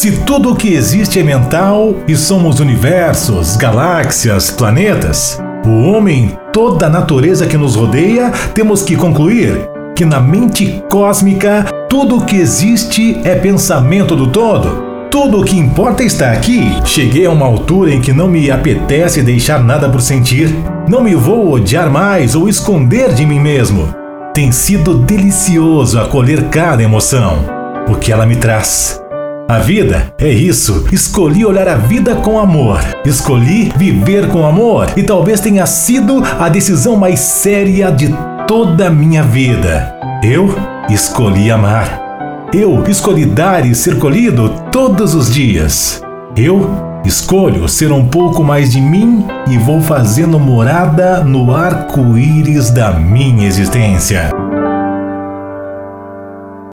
Se tudo o que existe é mental e somos universos, galáxias, planetas, o homem, toda a natureza que nos rodeia, temos que concluir que na mente cósmica tudo o que existe é pensamento do todo. Tudo o que importa está aqui. Cheguei a uma altura em que não me apetece deixar nada por sentir. Não me vou odiar mais ou esconder de mim mesmo. Tem sido delicioso acolher cada emoção, o que ela me traz. A vida é isso. Escolhi olhar a vida com amor. Escolhi viver com amor e talvez tenha sido a decisão mais séria de toda a minha vida. Eu escolhi amar. Eu escolhi dar e ser colhido todos os dias. Eu escolho ser um pouco mais de mim e vou fazendo morada no arco-íris da minha existência.